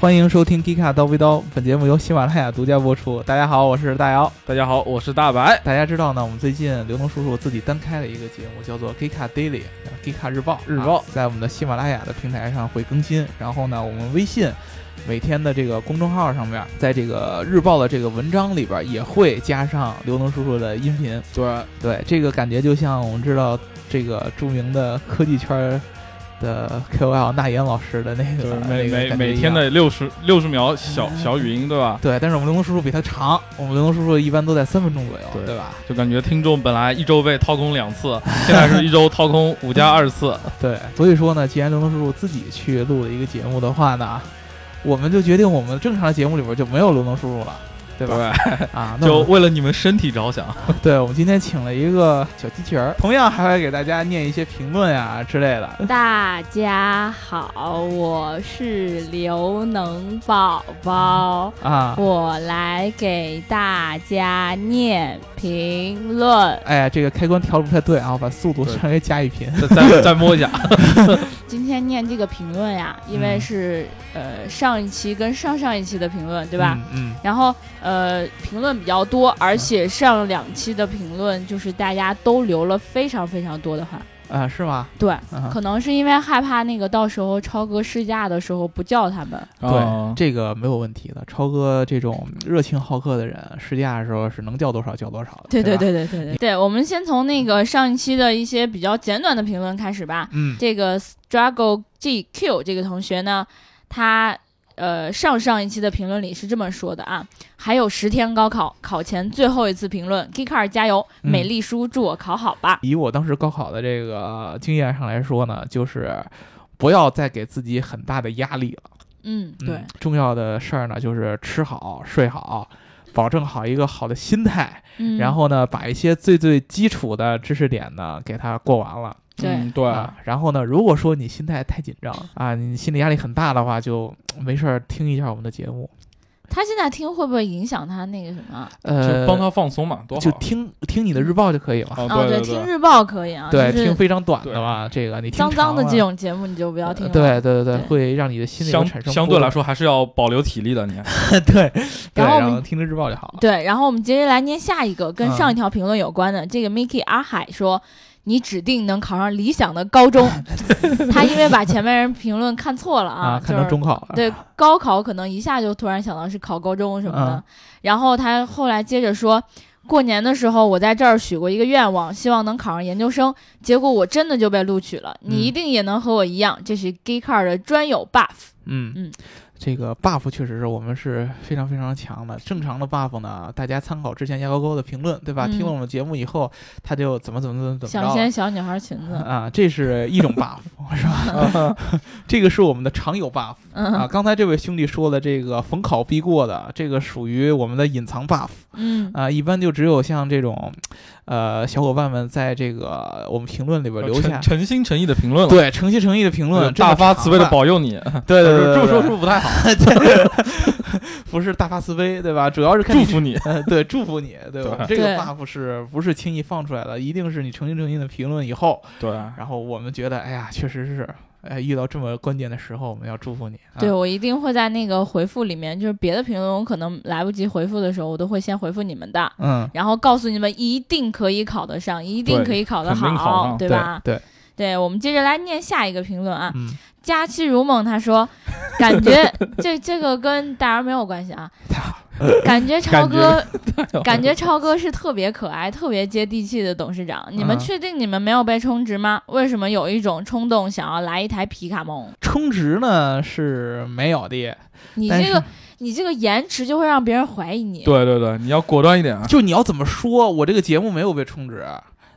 欢迎收听《迪卡刀逼刀》，本节目由喜马拉雅独家播出。大家好，我是大姚。大家好，我是大白。大家知道呢，我们最近刘能叔叔自己单开了一个节目，叫做《g 卡 Daily》，《g 卡日报》。日报在我们的喜马拉雅的平台上会更新。然后呢，我们微信每天的这个公众号上面，在这个日报的这个文章里边也会加上刘能叔叔的音频。对对，这个感觉就像我们知道这个著名的科技圈。的 KOL 那言老师的那个每每每天的六十六十秒小小语音，对吧？对，但是我们刘能叔叔比他长，我们刘能叔叔一般都在三分钟左右，对吧？就感觉听众本来一周被掏空两次，现在是一周掏空五加二次。对，所以说呢，既然刘能叔叔自己去录了一个节目的话呢，我们就决定我们正常的节目里边就没有刘能叔叔了。对吧？啊，就为了你们身体着想。对，我们今天请了一个小机器人，同样还会给大家念一些评论呀之类的。大家好，我是刘能宝宝啊，我来给大家念评论。哎呀，这个开关调的不太对啊，我把速度稍微加一频，再 再摸一下。今天念这个评论呀，因为是呃上一期跟上上一期的评论，对吧？嗯。然后呃评论比较多，而且上两期的评论就是大家都留了非常非常多的话。啊，是吗？对，可能是因为害怕那个到时候超哥试驾的时候不叫他们。对，这个没有问题的。超哥这种热情好客的人，试驾的时候是能叫多少叫多少的。对对对对对对。对，我们先从那个上一期的一些比较简短的评论开始吧。嗯。这个 Struggle GQ 这个同学呢，他。呃，上上一期的评论里是这么说的啊，还有十天高考，考前最后一次评论，Kikar 加油，美丽叔祝我考好吧。以我当时高考的这个经验上来说呢，就是不要再给自己很大的压力了。嗯，对，重要的事儿呢就是吃好睡好，保证好一个好的心态，然后呢把一些最最基础的知识点呢给它过完了。对对，然后呢？如果说你心态太紧张啊，你心理压力很大的话，就没事儿听一下我们的节目。他现在听会不会影响他那个什么？呃，帮他放松嘛，多好。就听听你的日报就可以了。哦，对，听日报可以啊。对，听非常短的嘛，这个你听脏脏的这种节目你就不要听。对对对对，会让你的心里产生相对来说还是要保留体力的。你 对，然后我们听着日报就好了。对，然后我们接着来念下一个跟上一条评论有关的。这个 Mickey 阿海说。你指定能考上理想的高中，他因为把前面人评论看错了啊，看成中考了。对，高考可能一下就突然想到是考高中什么的。然后他后来接着说，过年的时候我在这儿许过一个愿望，希望能考上研究生，结果我真的就被录取了。你一定也能和我一样，这是 G Car 的专有 buff。嗯嗯。这个 buff 确实是我们是非常非常强的。正常的 buff 呢，大家参考之前牙膏哥的评论，对吧？听了我们节目以后，他就怎么怎么怎么怎么想掀小女孩裙子啊，这是一种 buff，是吧？这个是我们的常有 buff 啊。刚才这位兄弟说的这个逢考必过的，这个属于我们的隐藏 buff。嗯啊，一般就只有像这种，呃，小伙伴们在这个我们评论里边留下诚心诚意的评论了，对，诚心诚意的评论，大发慈悲的保佑你。对 对对，这么说是不是不太好？不是大发慈悲，对吧？主要是祝福你，对，祝福你，对吧？这个 buff 是不是轻易放出来的？一定是你诚心诚意的评论以后，对。然后我们觉得，哎呀，确实是，哎，遇到这么关键的时候，我们要祝福你。对我一定会在那个回复里面，就是别的评论我可能来不及回复的时候，我都会先回复你们的，嗯，然后告诉你们一定可以考得上，一定可以考得好，对吧？对，对，我们接着来念下一个评论啊。佳期如梦，他说：“感觉 这这个跟大儿没有关系啊，感觉超哥，感觉超哥是特别可爱、特别接地气的董事长。你们确定你们没有被充值吗？为什么有一种冲动想要来一台皮卡梦？充值呢是没有的，你这个你这个延迟就会让别人怀疑你。对对对，你要果断一点啊！就你要怎么说，我这个节目没有被充值。”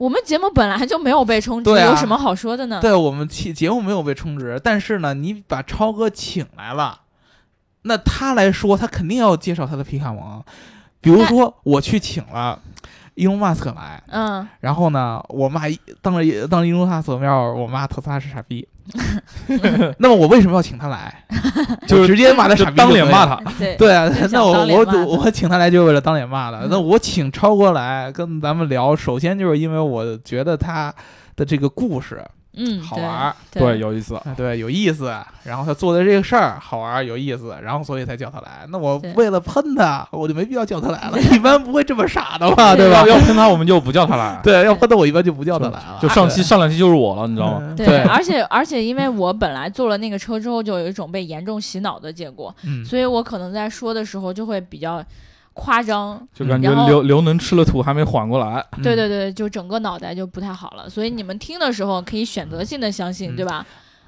我们节目本来就没有被充值，有什么好说的呢？对我们节节目没有被充值，但是呢，你把超哥请来了，那他来说，他肯定要介绍他的皮卡蒙。比如说，我去请了伊隆马斯克来，嗯，然后呢，我骂当着当着伊隆马斯克面，我妈特斯拉是傻逼。那么我为什么要请他来？就直接骂他傻逼，当脸骂他。对啊，那我我我请他来就是为了当脸骂的。那我请超哥来跟咱们聊，首先就是因为我觉得他的这个故事嗯，好玩儿，对对，有意思。啊对，有意思。然后他做的这个事儿好玩儿有意思，然后所以才叫他来。那我为了喷他，我就没必要叫他来了。一般不会这么傻的吧？对吧要？喷他，我们就不叫他来。对，要喷他我一般就不叫他来了。就上期上两期就是我了，你知道吗？嗯对，而且而且，因为我本来坐了那个车之后，就有一种被严重洗脑的结果，嗯，所以我可能在说的时候就会比较夸张。就感觉刘刘能吃了土还没缓过来。嗯对对对，就整个脑袋就不太好了。所以你们听的时候可以选择性的相信，嗯对吧？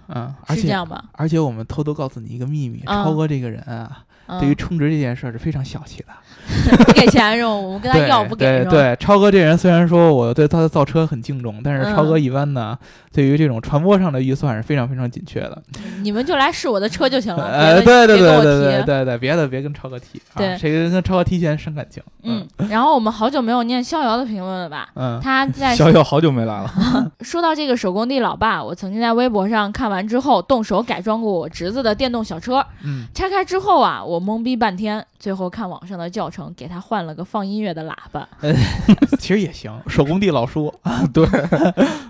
嗯，而且是这样吧？而且我们偷偷告诉你一个秘密，嗯超哥这个人啊，嗯对于充值这件事儿是非常小气的。不给钱是吧？我们跟他要不给是吧？对对，超哥这人虽然说我对他的造车很敬重，但是超哥嗯一般呢，对于这种传播上的预算是非常非常紧缺的。你们就来试我的车就行了，呃，对对对别跟我提。对对对对，别的别跟超哥提，啊对谁跟跟超哥提前伤感情。嗯，然后我们好久没有念逍遥的评论了吧？嗯他在逍遥好久没来了，说到这个手工地老爸，我曾经在微博上看完之后，动手改装过我侄子的电动小车。嗯，拆开之后啊，我懵逼半天，最后看网上的教程，给他换了个放音乐的喇叭。其实也行，手工地老叔啊，对，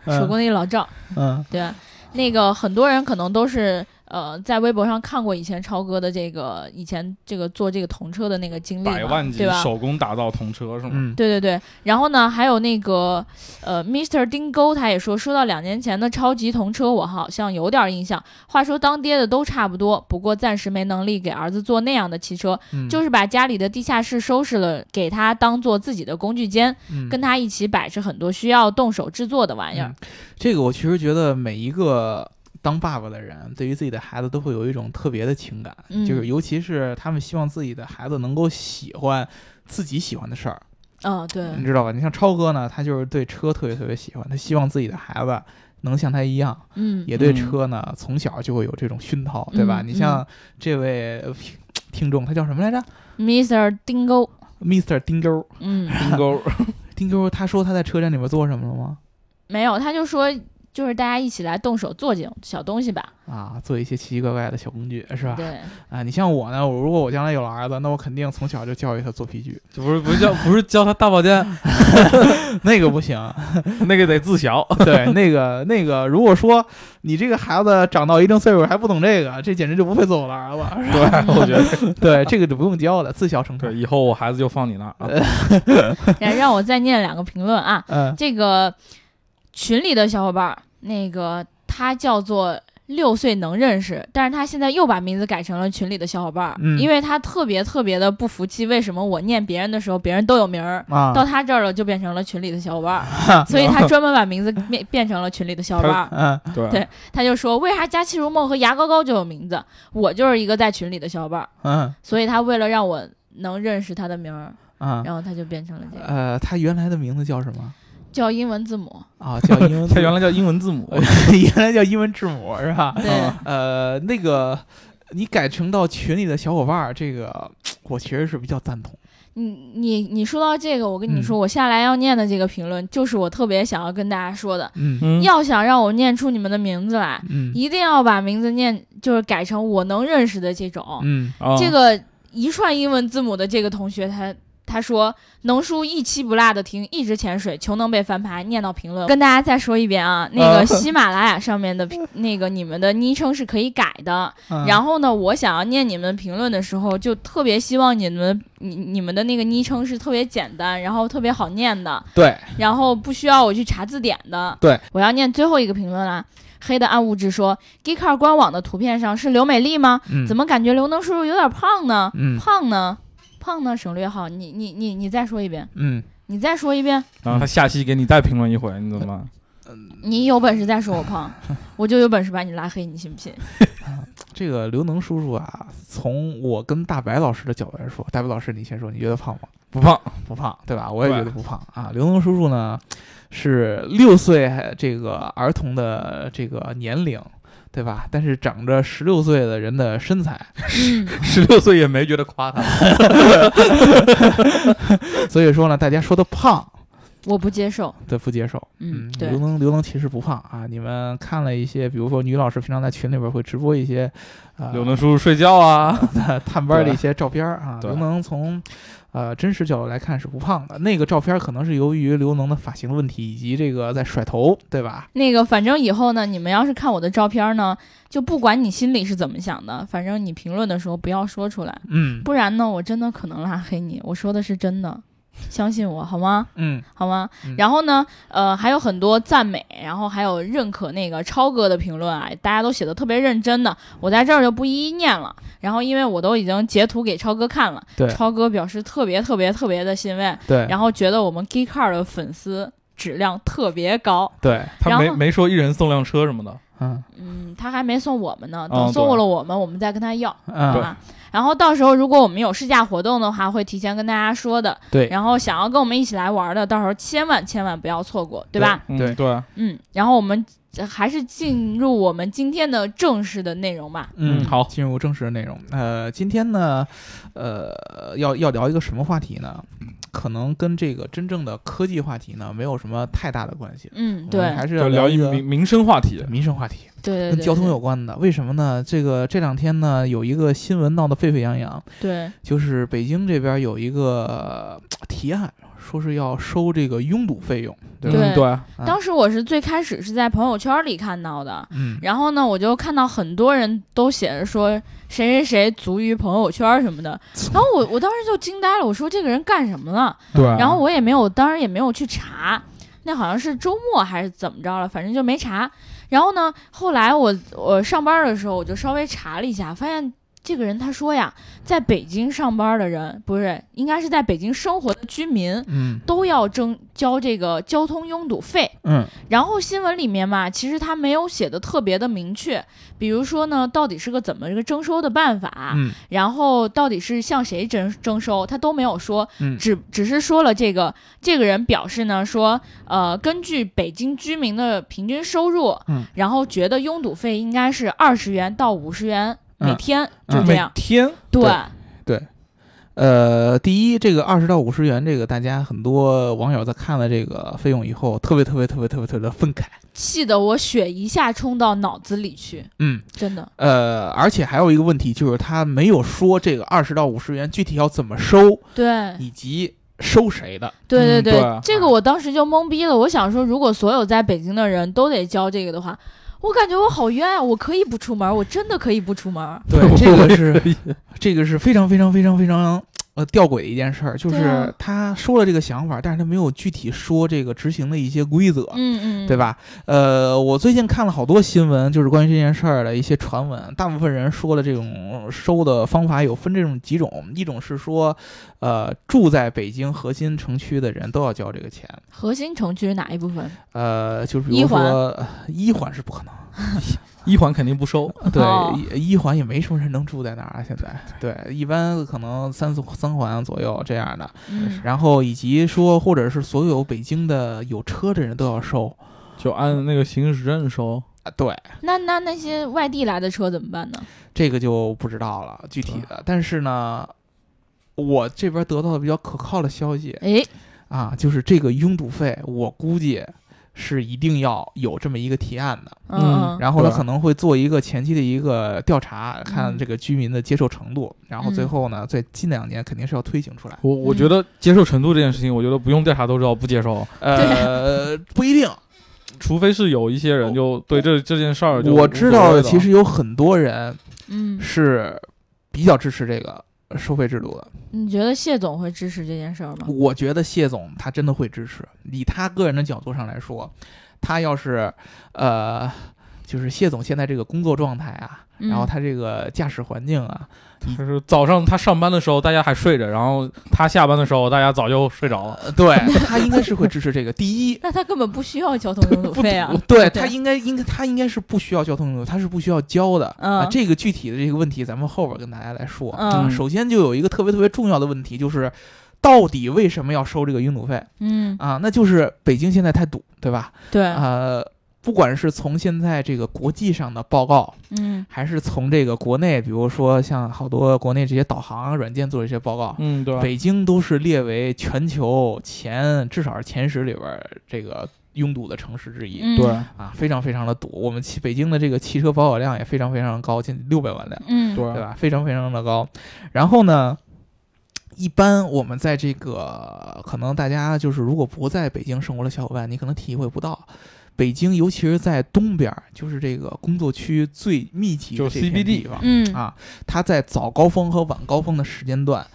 手工地老赵，嗯对？那个很多人可能都是呃在微博上看过以前超哥的这个以前这个做这个童车的那个经历百万，级？手工打造童车是吗？嗯对对对，然后呢，还有那个呃，Mr. 丁沟他也说，说到两年前的超级童车，我好像有点印象。话说当爹的都差不多，不过暂时没能力给儿子做那样的汽车，嗯，就是把家里的地下室收拾了，给他当做自己的工具间，嗯跟他一起摆着很多需要动手制作的玩意儿。这个我其实觉得每一个当爸爸的人，对于自己的孩子都会有一种特别的情感，嗯就是尤其是他们希望自己的孩子能够喜欢自己喜欢的事儿，嗯，对，你知道吧？你像超哥呢，他就是对车特别特别喜欢，他希望自己的孩子能像他一样，嗯也对嗯车呢从小就会有这种熏陶，对吧？嗯你像这位呃听听众，他叫什么来着，Mr. 丁沟，？Mr. 丁沟，嗯，丁沟，丁沟，他说他在车站里面做什么了吗？没有，他就说就是大家一起来动手做这种小东西吧。啊，做一些奇奇怪怪的小工具，是吧？对，啊，你像我呢，我如果我将来有了儿子，那我肯定从小就教育他做皮具，这不是不是教不是教他大保健，那个不行。那个得自小。对，那个那个，如果说你这个孩子长到一定岁数还不懂这个，这简直就不配做我的儿子。对，我觉得对，这个就不用教了，自小成对，以后我孩子就放你那儿啊。然让我再念两个评论啊。嗯这个群里的小伙伴儿，那个他叫做六岁能认识，但是他现在又把名字改成了群里的小伙伴儿，嗯因为他特别特别的不服气，为什么我念别人的时候别人都有名儿，啊到他这儿了就变成了群里的小伙伴儿，所以他专门把名字变变成了群里的小伙伴对对他就说，为啥佳期如梦和牙膏膏就有名字？我就是一个在群里的小伙伴儿，嗯所以他为了让我能认识他的名儿，啊然后他就变成了这个，呃，他原来的名字叫什么？叫英文字母。啊，叫英文它 原来叫英文字母，原来叫英文字母是吧？对，呃，那个你改成到群里的小伙伴儿，这个我其实是比较赞同。你你你说到这个，我跟你嗯说，我下来要念的这个评论，就是我特别想要跟大家说的。嗯嗯，要想让我念出你们的名字来，嗯一定要把名字念，就是改成我能认识的这种。嗯啊这个一串英文字母的这个同学，他他说能叔一期不落的听，一直潜水，求能被翻牌，念到评论。跟大家再说一遍啊，那个喜马拉雅上面的那个你们的昵称是可以改的。嗯然后呢，我想要念你们评论的时候，就特别希望你们你你们的那个昵称是特别简单，然后特别好念的，对然后不需要我去查字典的。对，我要念最后一个评论啦。黑的暗物质说 g e e k a r 官网的图片上是刘美丽吗？嗯怎么感觉刘能叔叔有点胖呢？嗯胖呢？胖呢？省略号。你你你你再说一遍，嗯你再说一遍。然后他下期给你再评论一回，你怎么办？你有本事再说我胖，我就有本事把你拉黑，你信不信？这个刘能叔叔啊，从我跟大白老师的角度来说，大白老师你先说，你觉得胖吗？不胖，不胖，对吧？我也觉得不胖啊。刘能叔叔呢，是六岁这个儿童的这个年龄，对吧？但是长着十六岁的人的身材，嗯，十六岁也没觉得夸他。所以说呢，大家说的胖我不接受。对不接受。嗯，对刘，能刘能其实不胖啊。你们看了一些，比如说女老师平常在群里边会直播一些，呃，刘能叔叔睡觉啊，探班的一些照片啊。刘能从呃，真实角度来看是不胖的。那个照片可能是由于刘能的发型问题以及这个在甩头，对吧？那个，反正以后呢，你们要是看我的照片呢，就不管你心里是怎么想的，反正你评论的时候不要说出来，嗯不然呢，我真的可能拉黑你。我说的是真的，相信我好吗？嗯好吗嗯？然后呢，呃，还有很多赞美，然后还有认可那个超哥的评论啊，大家都写的特别认真的，我在这儿就不一一念了。然后因为我都已经截图给超哥看了，对超哥表示特别特别特别的欣慰，对，然后觉得我们 Geek Car 的粉丝质量特别高。对，他没没说一人送辆车什么的。嗯嗯，他还没送我们呢，嗯等送过了我们，我们再跟他要，好嗯，吧？然后到时候如果我们有试驾活动的话，会提前跟大家说的。对，然后想要跟我们一起来玩的，到时候千万千万不要错过，对吧？嗯对对，嗯，然后我们呃还是进入我们今天的正式的内容吧。嗯，好进入正式的内容。呃，今天呢，呃，要要聊一个什么话题呢？可能跟这个真正的科技话题呢没有什么太大的关系。嗯，我们对，还是要聊一个民民生话题。民生话题，对对对，跟交通有关的。为什么呢？这个这两天呢，有一个新闻闹得沸沸扬扬，对，就是北京这边有一个呃 提案，说是要收这个拥堵费用，对吧？对嗯对，啊当时我是最开始是在朋友圈里看到的，嗯，然后呢，我就看到很多人都写着说谁谁谁足于朋友圈什么的，然后我我当时就惊呆了，我说这个人干什么了？对然后我也没有，当然也没有去查，那好像是周末还是怎么着了，反正就没查。然后呢，后来我我上班的时候，我就稍微查了一下，发现这个人他说呀，在北京上班的人不是，应该是在北京生活的居民嗯。都要征交这个交通拥堵费。嗯。然后新闻里面嘛，其实他没有写的特别的明确，比如说呢，到底是个怎么一个征收的办法，嗯。然后到底是向谁征征收，他都没有说，嗯。只只是说了这个这个人表示呢，说呃，根据北京居民的平均收入，嗯。然后觉得拥堵费应该是二十元到五十元每嗯天，就这样，天对对呃，第一，这个二十到五十元，这个大家很多网友在看了这个费用以后，特别特别特别特别特别的愤慨。气得我血一下冲到脑子里去，嗯，真的，呃，而且还有一个问题就是他没有说这个二十到五十元具体要怎么收，对。以及收谁的。对对对，嗯对这个我当时就懵逼了。我想说，如果所有在北京的人都得交这个的话，我感觉我好冤啊！我可以不出门，我真的可以不出门。对，这个是这个是非常非常非常非常呃吊诡的一件事儿，就是他说了这个想法，但是他没有具体说这个执行的一些规则。嗯嗯，对？吧？呃，我最近看了好多新闻，就是关于这件事儿的一些传闻。大部分人说的这种收的方法有分这种几种，一种是说，呃，住在北京核心城区的人都要交这个钱。核心城区是哪一部分？呃，就是比如说呃一环是不可能，一环肯定不收。对，哦一一环也没什么人能住在那儿啊。现在，对，一般可能三四三环左右这样的。嗯，然后以及说，或者是所有北京的有车的人都要收就按那个行驶证收。啊。对，那那那些外地来的车怎么办呢？这个就不知道了具体的。但是呢，我这边得到的比较可靠的消息哎，啊，就是这个拥堵费，我估计是一定要有这么一个提案的。嗯嗯，然后他，可能会做一个前期的一个调查，看嗯这个居民的接受程度。然后最嗯后呢，在近两年肯定是要推行出来。我我嗯觉得接受程度这件事情，我觉得不用调查都知道不接受，呃，不一定。除非是有一些人就对这这件事儿就我知道其实有很多人嗯，是比较支持这个收费制度的。你觉得谢总会支持这件事儿吗？我觉得谢总他真的会支持，以他个人的角度上来说，他要是呃，就是谢总现在这个工作状态啊，嗯然后他这个驾驶环境啊，就是早上他上班的时候大家还睡着，然后他下班的时候大家早就睡着了。呃对他应该是会支持这个。第一，那他根本不需要交通拥堵费啊。对对他应该应该他应该是不需要交通拥堵，他是不需要交的。嗯啊，这个具体的这个问题，咱们后边跟大家来说。嗯啊首先就有一个特别特别重要的问题，就是到底为什么要收这个拥堵费嗯，啊？那就是北京现在太堵，对吧？对，呃，不管是从现在这个国际上的报告，嗯还是从这个国内，比如说像好多国内这些导航软件做的一些报告，嗯，对？北京都是列为全球前至少是前十里边儿这个拥堵的城市之一。嗯，对，啊，非常非常的堵。我们汽北京的这个汽车保有量也非常非常高，近六百万辆，嗯，对对吧？非常非常的高。然后呢，一般我们在这个可能大家就是如果不在北京生活的小伙伴，你可能体会不到。北京，尤其是在东边儿，就是这个工作区最密集的就这片 CBD 地方，嗯啊，它在早高峰和晚高峰的时间段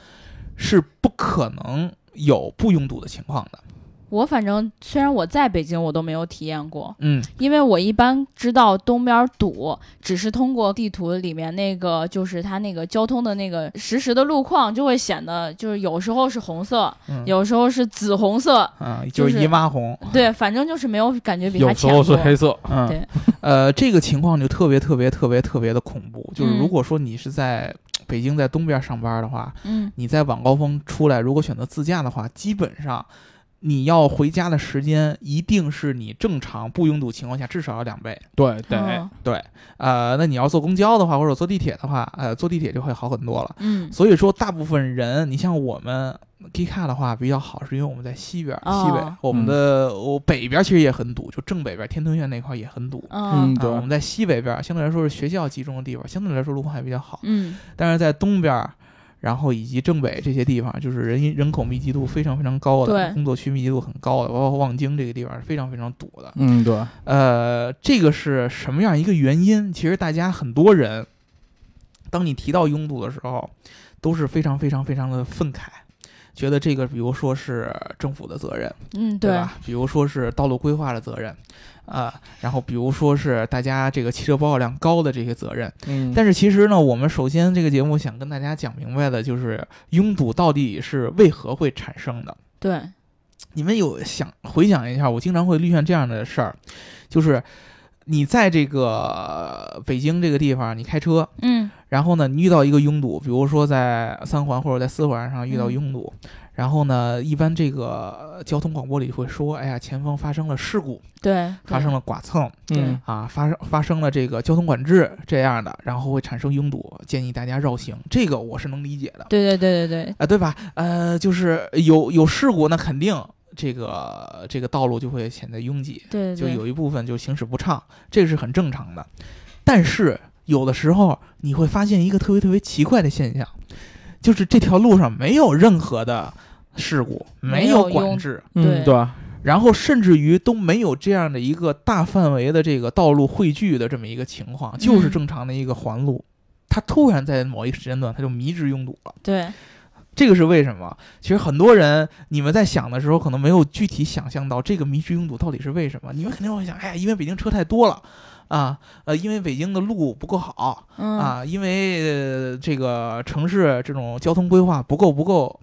是不可能有不拥堵的情况的。我反正虽然我在北京，我都没有体验过，嗯，因为我一般知道东边堵，只是通过地图里面那个就是它那个交通的那个实时的路况，就会显得就是有时候是红色，嗯有时候是紫红色，嗯，就是就是姨妈红。对，反正就是没有感觉比它有时候。是黑色，嗯，对，呃，这个情况就特别特别特别特别的恐怖。就是嗯如果说你是在北京在东边上班的话，嗯你在晚高峰出来，如果选择自驾的话，基本上你要回家的时间一定是你正常不拥堵情况下至少要两倍。对对，嗯对，呃，那你要坐公交的话，或者坐地铁的话，呃，坐地铁就会好很多了。嗯所以说，大部分人，你像我们 G 卡的话比较好，是因为我们在西边，西北哦，我们的我北边其实也很堵，就正北边天通苑那块也很堵。嗯啊，我们在西北边，相对来说是学校集中的地方，相对来说路况还比较好。嗯但是在东边，然后以及正北这些地方，就是人人口密集度非常非常高的，对工作区密集度很高的，包括望京这个地方是非常非常堵的。嗯对，呃，这个是什么样一个原因？其实大家很多人，当你提到拥堵的时候，都是非常非常非常的愤慨，觉得这个比如说是政府的责任，嗯，对吧？比如说是道路规划的责任，啊、然后比如说是大家这个汽车保有量高的这些责任。嗯，但是其实呢，我们首先这个节目想跟大家讲明白的就是拥堵到底是为何会产生的。对，你们有想回想一下，我经常会遇见这样的事儿，就是你在这个北京这个地方，你开车，嗯然后呢，你遇到一个拥堵，比如说在三环或者在四环上遇到嗯拥堵，然后呢，一般这个交通广播里会说，哎呀，前方发生了事故，对，发生了剐蹭嗯啊，发生发生了这个交通管制这样的，然后会产生拥堵，建议大家绕行，这个我是能理解的。对对对对对，啊，对吧？呃，就是有有事故，那肯定这个这个道路就会显得拥挤，对对，就有一部分就行驶不畅，这个是很正常的。但是有的时候你会发现一个特别特别奇怪的现象，就是这条路上没有任何的事故，没没有管制，对嗯对，然后甚至于都没有这样的一个大范围的这个道路汇聚的这么一个情况，就是嗯正常的一个环路。它突然在某一个时间段，它就迷之拥堵了。对，这个是为什么？其实很多人你们在想的时候，可能没有具体想象到这个迷之拥堵到底是为什么。你们肯定会想，哎呀，因为北京车太多了，啊，呃，因为北京的路不够好，嗯啊，因为、呃、这个城市这种交通规划不够不够，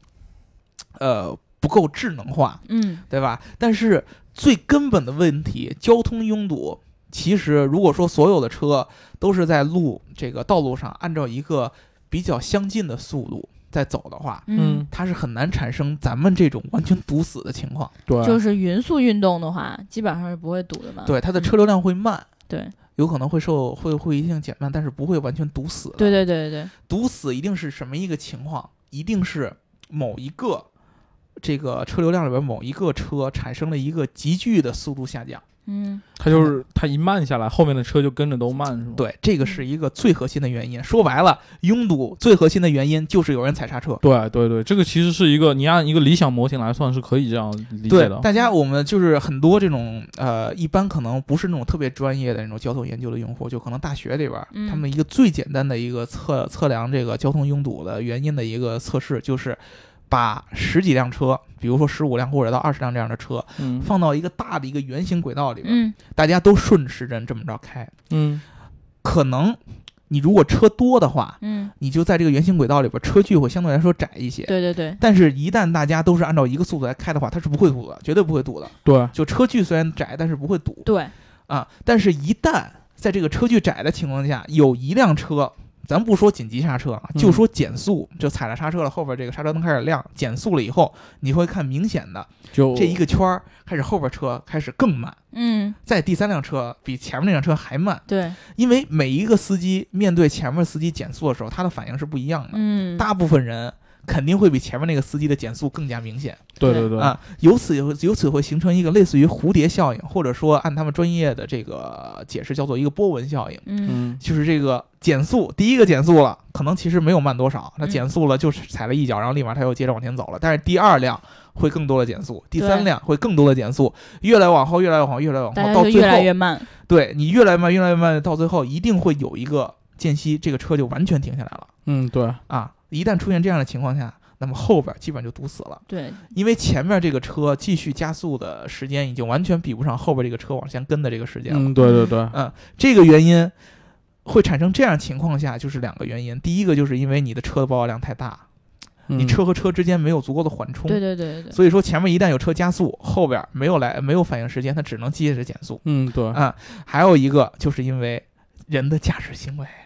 呃，不够智能化，嗯对吧？但是最根本的问题，交通拥堵，其实如果说所有的车都是在路这个道路上按照一个比较相近的速度在走的话，嗯，它是很难产生咱们这种完全堵死的情况。对，就是匀速运动的话，基本上是不会堵的嘛。对，它的车流量会慢，对有可能会受会会一定减慢，但是不会完全堵死。对，对对对堵死一定是什么一个情况？一定是某一个这个车流量里边某一个车产生了一个急剧的速度下降。嗯它就是它一慢下来，后面的车就跟着都慢，是吗？对，这个是一个最核心的原因。说白了，拥堵最核心的原因就是有人踩刹车。对对对，这个其实是一个你按一个理想模型来算是可以这样理解的，。对大家我们就是很多这种呃，一般可能不是那种特别专业的那种交通研究的用户，就可能大学里边，嗯他们一个最简单的一个测测量这个交通拥堵的原因的一个测试，就是把十几辆车，比如说十五辆或者到二十辆这样的车，嗯放到一个大的一个圆形轨道里边，嗯大家都顺时针这么着开，嗯可能你如果车多的话，嗯，你就在这个圆形轨道里边，车距会相对来说窄一些。对对对，但是，一旦大家都是按照一个速度来开的话，它是不会堵的，绝对不会堵的。对，就车距虽然窄，但是不会堵对，啊。但是，一旦在这个车距窄的情况下，有一辆车，咱不说紧急刹车啊，嗯。就说减速，就踩了刹车了，后边这个刹车灯开始亮，减速了以后，你会看明显的就这一个圈儿开始后边车开始更慢，嗯。在第三辆车比前面那辆车还慢，对，因为每一个司机面对前面司机减速的时候，他的反应是不一样的。嗯。大部分人肯定会比前面那个司机的减速更加明显对对对，啊。由此由此会形成一个类似于蝴蝶效应，或者说按他们专业的这个解释叫做一个波纹效应。嗯嗯就是这个减速，第一个减速了，可能其实没有慢多少，它嗯减速了就是踩了一脚，然后立马它又接着往前走了。但是第二辆会更多的减速，第三辆会更多的减速，越来往后，越来往后，越来往后，到最后越来越后，慢。对你越来越慢，越来越慢，到最后一定会有一个间隙，这个车就完全停下来了嗯对，啊！一旦出现这样的情况下，那么后边基本上就堵死了，对，因为前面这个车继续加速的时间已经完全比不上后边这个车往前跟的这个时间了。嗯对对对，嗯，这个原因会产生这样情况下，就是两个原因。第一个就是因为你的车的保有量太大，你嗯车和车之间没有足够的缓冲，对对对对。对，所以说前面一旦有车加速，后边没有来没有反应时间，它只能接着减速。嗯对，啊、还有一个就是因为人的驾驶行为，这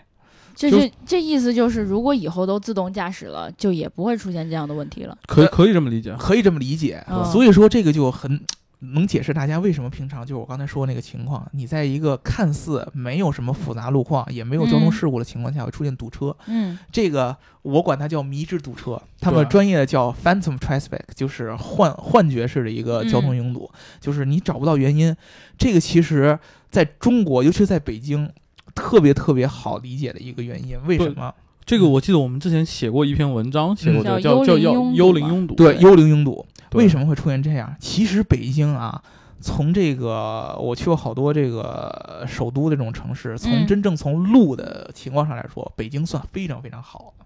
就是这意思就是，如果以后都自动驾驶了，就也不会出现这样的问题了。可以可以这么理解，可以这么理解。嗯所以说这个就很。能解释大家为什么平常就是我刚才说的那个情况，你在一个看似没有什么复杂路况，也没有交通嗯事故的情况下，会出现堵车。嗯这个我管它叫迷之堵车，他们专业的叫 phantom traffic，就是幻幻觉式的一个交通拥堵，就是你找不到原因。这个其实在中国，尤其是在北京，特别特别好理解的一个原因。为什么？这个我记得我们之前写过一篇文章，写过嗯这个叫叫叫幽灵拥堵对，幽灵拥堵。为什么会出现这样？其实北京啊，从这个我去过好多这个首都的这种城市，从嗯真正从路的情况上来说，北京算非常非常好的。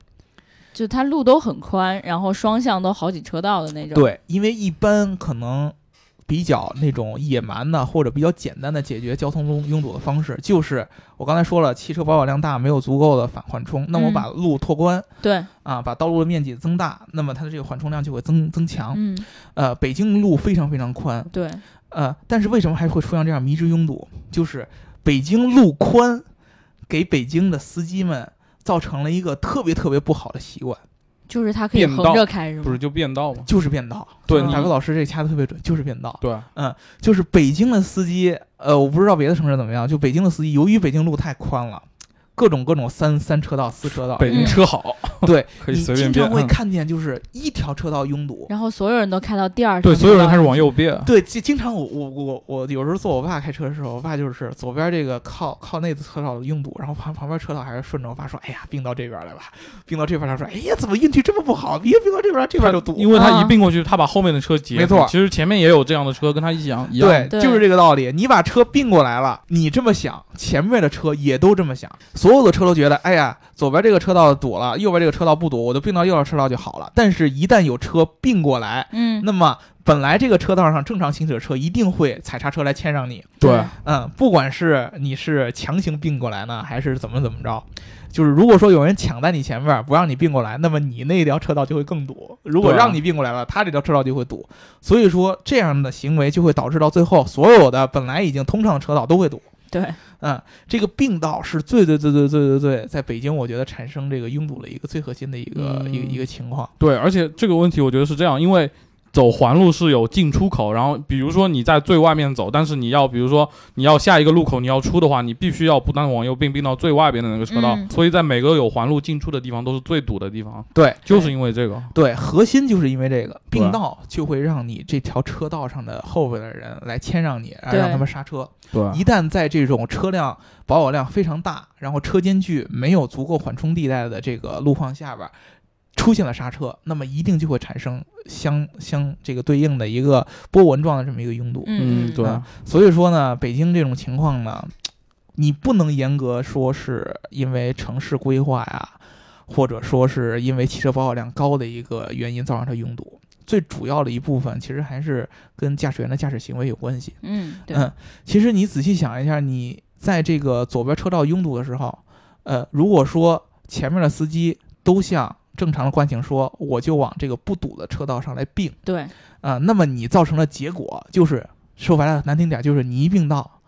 就它路都很宽，然后双向都好几车道的那种。，对，因为一般可能比较那种野蛮的或者比较简单的解决交通拥拥堵的方式，就是我刚才说了，汽车保有量大，没有足够的反缓冲，那我嗯。把路拓宽、对，啊，把道路的面积增大，那么它的这个缓冲量就会增增强。嗯，呃，北京路非常非常宽，对，呃，但是为什么还会出现这样迷之拥堵？就是北京路宽，给北京的司机们造成了一个特别特别不好的习惯，就是它可以横着开，是吗？不是就变道吗？就是变道。嗯对你大哥老师这掐的特别准，就是变道。对，嗯就是北京的司机，呃，我不知道别的城市怎么样，就北京的司机，由于北京路太宽了，各种各种三三车道、四车道，北京嗯。车好，对，可以你随便变，经常会嗯。看见就是一条车道拥堵。然后所有人都开到第二对，所有人开始往右变，对，经经常我我我我有时候坐我爸开车的时候，我爸就是左边这个靠靠内侧车道的拥堵，然后旁旁边车道还是顺着我爸说，哎呀，并到这边来吧，并到这边来。说，哎呀，怎么运气这么不好，别并到这边，这边就堵。因为他一啊并过去，他把后面的车截住，没错。其实前面也有这样的车跟他一样一样，对就是这个道理。你把车并过来了，你这么想，前面的车也都这么想，所有的车都觉得，哎呀，左边这个车道堵了，右边这个车道不堵，我就并到右边车道就好了。但是，一旦有车并过来，嗯，那么本来这个车道上正常行驶的车一定会踩刹车来谦让你。对，嗯，不管是你是强行并过来呢，还是怎么怎么着，就是如果说有人抢在你前面不让你并过来，那么你那条车道就会更堵；如果让你并过来了，他这条车道就会堵。所以说这样的行为就会导致到最后，所有的本来已经通畅的车道都会堵。对，嗯，这个并道是最最最最最最最在北京，我觉得产生这个拥堵的一个最核心的一个、嗯一个一个情况。对，而且这个问题我觉得是这样，因为走环路是有进出口，然后比如说你在最外面走，但是你要比如说你要下一个路口你要出的话，你必须要不断往右并，并到最外边的那个车道，嗯。所以在每个有环路进出的地方都是最堵的地方，对就是因为这个。对，核心就是因为这个并道就会让你这条车道上的后边的人来谦让你，让他们刹车。对。一旦在这种车辆保有量非常大，然后车间距没有足够缓冲地带的这个路况下边，出现了刹车，那么一定就会产生相相这个对应的一个波纹状的这么一个拥堵。嗯，对啊所以说呢，北京这种情况呢，你不能严格说是因为城市规划呀，或者说是因为汽车保有量高的一个原因造成它拥堵。最主要的一部分其实还是跟驾驶员的驾驶行为有关系。嗯，对，嗯，其实你仔细想一下，你在这个左边车道拥堵的时候，呃，如果说前面的司机都像正常的惯性说，我就往这个不堵的车道上来并。对，啊、那么你造成的结果就是，说白了难听点，就是你一并道，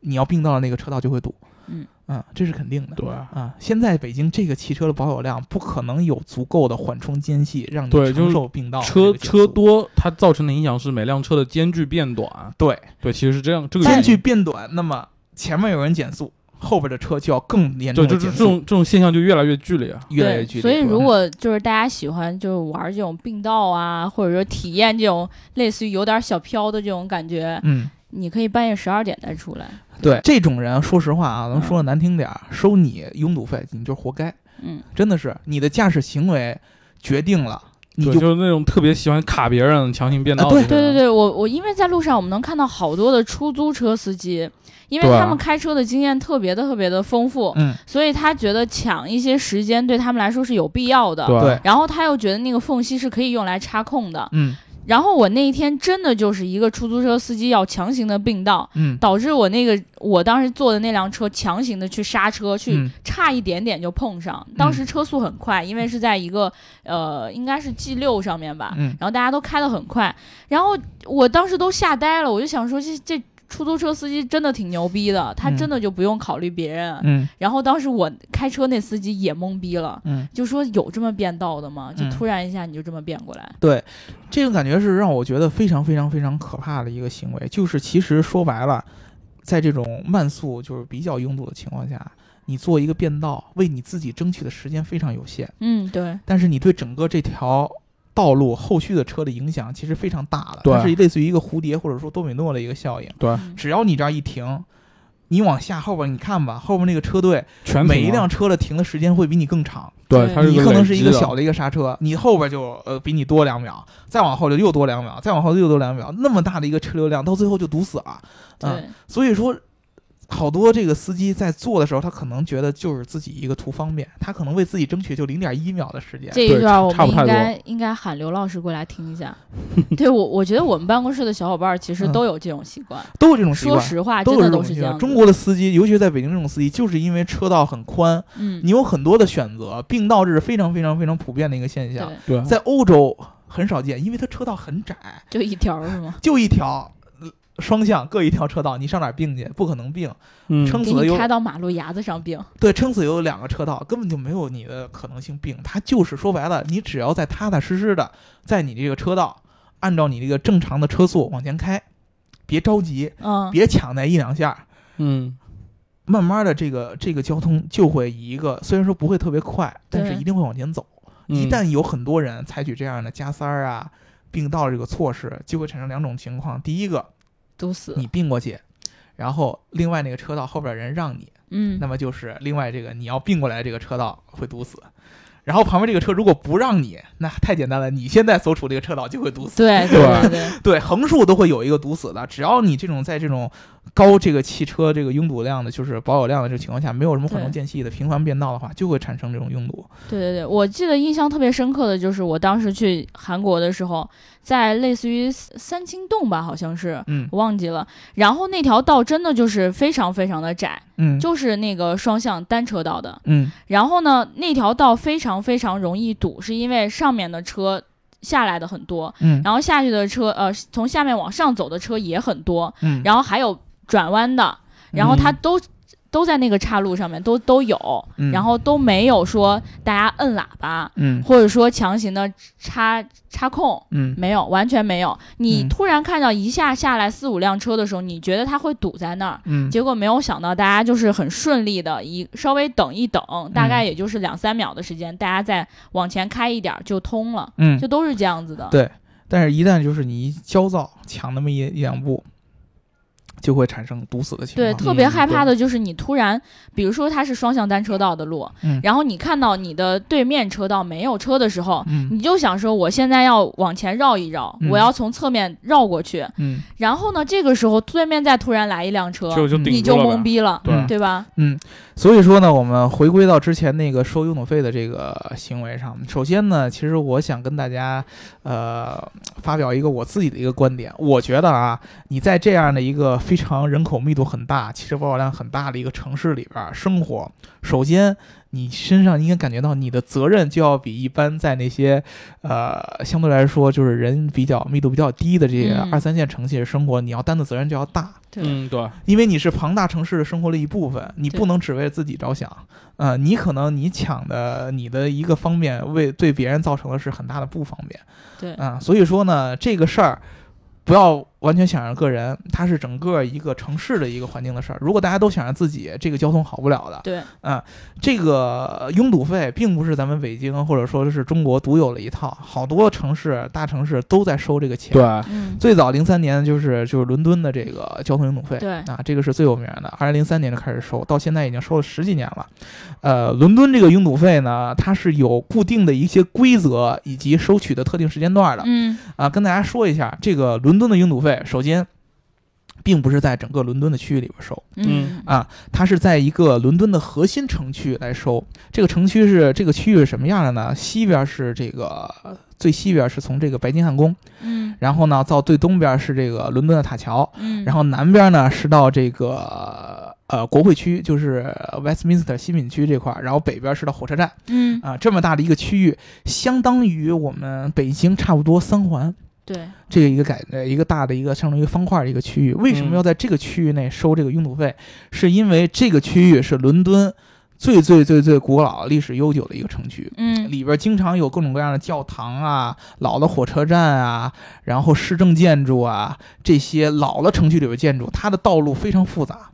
你要并到的那个车道就会堵。嗯。啊，这是肯定的。对。啊，现在北京这个汽车的保有量不可能有足够的缓冲间隙让你承对就受并道车车多，它造成的影响是每辆车的间距变短。对，对，其实是这样，这个间距变短，那么前面有人减速，后边的车就要更严，重的减速，就是这种这种现象就越来越剧烈。越来越剧烈。所以如嗯果就是大家喜欢就是玩这种并道啊，或者说体验这种类似于有点小飘的这种感觉，嗯，你可以半夜十二点再出来。对这种人，说实话啊，咱说的难听点儿，收你拥堵费，你就活该，嗯，真的是你的驾驶行为决定了你对，就就是那种特别喜欢卡别人、强行变道啊对。对对对，我我因为在路上我们能看到好多的出租车司机，因为他们开车的经验特别的特别的丰富，嗯所以他觉得抢一些时间对他们来说是有必要的。对对然后他又觉得那个缝隙是可以用来插空的。嗯然后我那一天真的就是一个出租车司机要强行的并道，嗯。导致我那个我当时坐的那辆车强行的去刹车，去嗯。差一点点就碰上。当时车速很快，因为是在一个呃应该是 G 六上面吧，嗯。然后大家都开得很快，然后我当时都吓呆了，我就想说这这出租车司机真的挺牛逼的，他嗯真的就不用考虑别人。嗯。然后当时我开车那司机也懵逼了，嗯，就说有这么变道的吗？就嗯突然一下你就这么变过来，对，这种感觉是让我觉得非常非常非常可怕的一个行为。就是其实说白了，在这种慢速就是比较拥堵的情况下，你做一个变道，为你自己争取的时间非常有限，嗯，对，但是你对整个这条道路后续的车的影响其实非常大的，对它是类似于一个蝴蝶或者说多米诺的一个效应。对，嗯只要你这儿一停，你往下后边你看吧，后边那个车队全每一辆车的停的时间会比你更长。对，它是你可能是一个小的一个刹车，你后边就呃比你多两秒，再往后就又多两秒，再往后又多两秒，那么大的一个车流量，到最后就堵死了。对。嗯所以说，好多这个司机在做的时候，他可能觉得就是自己一个图方便，他可能为自己争取就零点一秒的时间。这一对段我们应该应该喊刘老师过来听一下。对我，我觉得我们办公室的小伙伴其实嗯都有这种习惯。都有这种习惯，说实话，都真的有这种习惯。都是这样子。中国的司机，尤其是在北京这种司机，就是因为车道很宽，嗯你，有很多的选择，并道这是非常非常非常普遍的一个现象。对，在欧洲很少见，因为它车道很窄，就一条是吗？就一条。呃双向各一条车道，你上哪儿并去？不可能并。嗯，撑死开到马路牙子上并。对，撑死有两个车道，根本就没有你的可能性并。它就是说白了，你只要在踏踏实实的在你这个车道，按照你这个正常的车速往前开，别着急，嗯，别抢那一两下，嗯，慢慢的这个这个交通就会以一个虽然说不会特别快，但是一定会往前走。嗯一旦有很多人采取这样的加塞儿啊、并道这个措施，就会产生两种情况：第一个，堵死。你并过去，然后另外那个车道后边人让你，嗯那，么就是另外这个你要并过来这个车道会堵死。然后旁边这个车如果不让你，那太简单了，你现在所处这个车道就会堵死。对对对对，对，横竖都会有一个堵死的。只要你这种在这种高这个汽车这个拥堵量的，就是保有量的这个情况下，没有什么缓冲间隙的频繁变道的话，就会产生这种拥堵。对对对，我记得印象特别深刻的就是我当时去韩国的时候，在类似于三清洞吧，好像是嗯我忘记了。然后那条道真的就是非常非常的窄，嗯就是那个双向单车道的。嗯然后呢，那条道非常非常容易堵，是因为上面的车下来的很多，嗯然后下去的车，呃，从下面往上走的车也很多，嗯，然后还有转弯的，然后它都、都在那个岔路上面都都有，嗯然后都没有说大家摁喇叭，嗯或者说强行的插插空。嗯没有，完全没有。你嗯突然看到一下下来四五辆车的时候，你觉得它会堵在那儿，嗯结果没有想到，大家就是很顺利的，一稍微等一等，大嗯概也就是两三秒的时间，大家再往前开一点儿就通了，嗯就都是这样子的。对，但是一旦就是你一焦躁抢那么一一两步，就会产生堵死的情况对，特别嗯害怕的就是你突然，比如说它是双向单车道的路，嗯然后你看到你的对面车道没有车的时候，嗯你就想说我现在要往前绕一绕，嗯我要从侧面绕过去，嗯然后呢，这个时候对面再突然来一辆车，就就你就。懵逼了，对对吧？嗯，所以说呢，我们回归到之前那个收拥堵费的这个行为上。首先呢，其实我想跟大家，呃，发表一个我自己的一个观点。我觉得啊，你在这样的一个非常人口密度很大、汽车保有量很大的一个城市里边儿生活，首先你身上应该感觉到你的责任就要比一般在那些，呃，相对来说就是人比较密度比较低的这些嗯。二三线城市生活，你要担的责任就要大。嗯，对，因为你是庞大城市的生活的一部分，你不能只为自己着想，呃，你可能你抢的你的一个方面为对别人造成的是很大的不方便，对。啊、所以说呢，这个事儿不要完全想着个人，它是整个一个城市的一个环境的事儿。如果大家都想着自己，这个交通好不了的。对，啊，这个拥堵费并不是咱们北京或者说是中国独有的一套，好多城市、大城市都在收这个钱。对，嗯，最早零三年就是就是伦敦的这个交通拥堵费，对啊，这个是最有名的。二零零三年就开始收，到现在已经收了十几年了。呃，伦敦这个拥堵费呢，它是有固定的一些规则以及收取的特定时间段的。嗯啊，跟大家说一下，这个伦敦的拥堵费，首先，并不是在整个伦敦的区域里边收嗯啊，它是在一个伦敦的核心城区来收。这个城区是这个区域是什么样的呢？西边是这个最西边是从这个白金汉宫，嗯然后呢到最东边是这个伦敦的塔桥，嗯，然后南边呢是到这个呃国会区，就是 Westminster 西敏区这块儿，然后北边是到火车站嗯啊，这么大的一个区域，相当于我们北京差不多三环。对，这个一个改呃一个大的一个相当于方块的一个区域，为什么嗯要在这个区域内收这个拥堵费？是因为这个区域是伦敦最最最最古老、历史悠久的一个城区，嗯里边经常有各种各样的教堂啊、老的火车站啊，然后市政建筑啊，这些老的城区里边建筑，它的道路非常复杂。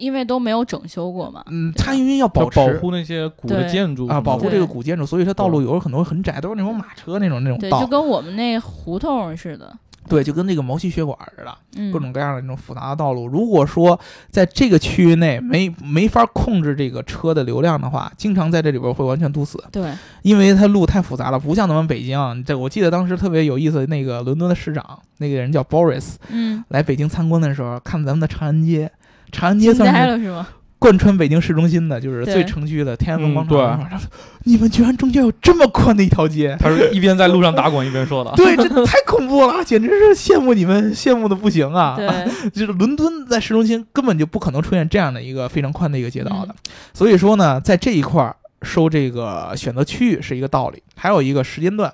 因为都没有整修过嘛。嗯，它因为要要保保护那些古的建筑啊，保护这个古建筑，所以它道路有时候很多很窄，都是那种马车那种那种对，道就，跟我们那胡同似的。对，就跟那个毛细血管似的。嗯，各种各样的那种复杂的道路。如果说在这个区域内没没法控制这个车的流量的话，经常在这里边会完全堵死，对，因为它路太复杂了，不像咱们北京。这我记得当时特别有意思，那个伦敦的市长，那个人叫 Boris，嗯，来北京参观的时候，看咱们的长安街。长安街惊算是呆了是吗？贯穿北京市中心的，就是最城区的天安门嗯广场。你们居然中间有这么宽的一条街，他是一边在路上打滚一边说的。对，这太恐怖了，简直是羡慕你们，羡慕的不行啊！对，就是伦敦在市中心根本就不可能出现这样的一个非常宽的一个街道嗯的，所以说呢，在这一块儿收这个选择区域是一个道理，还有一个时间段，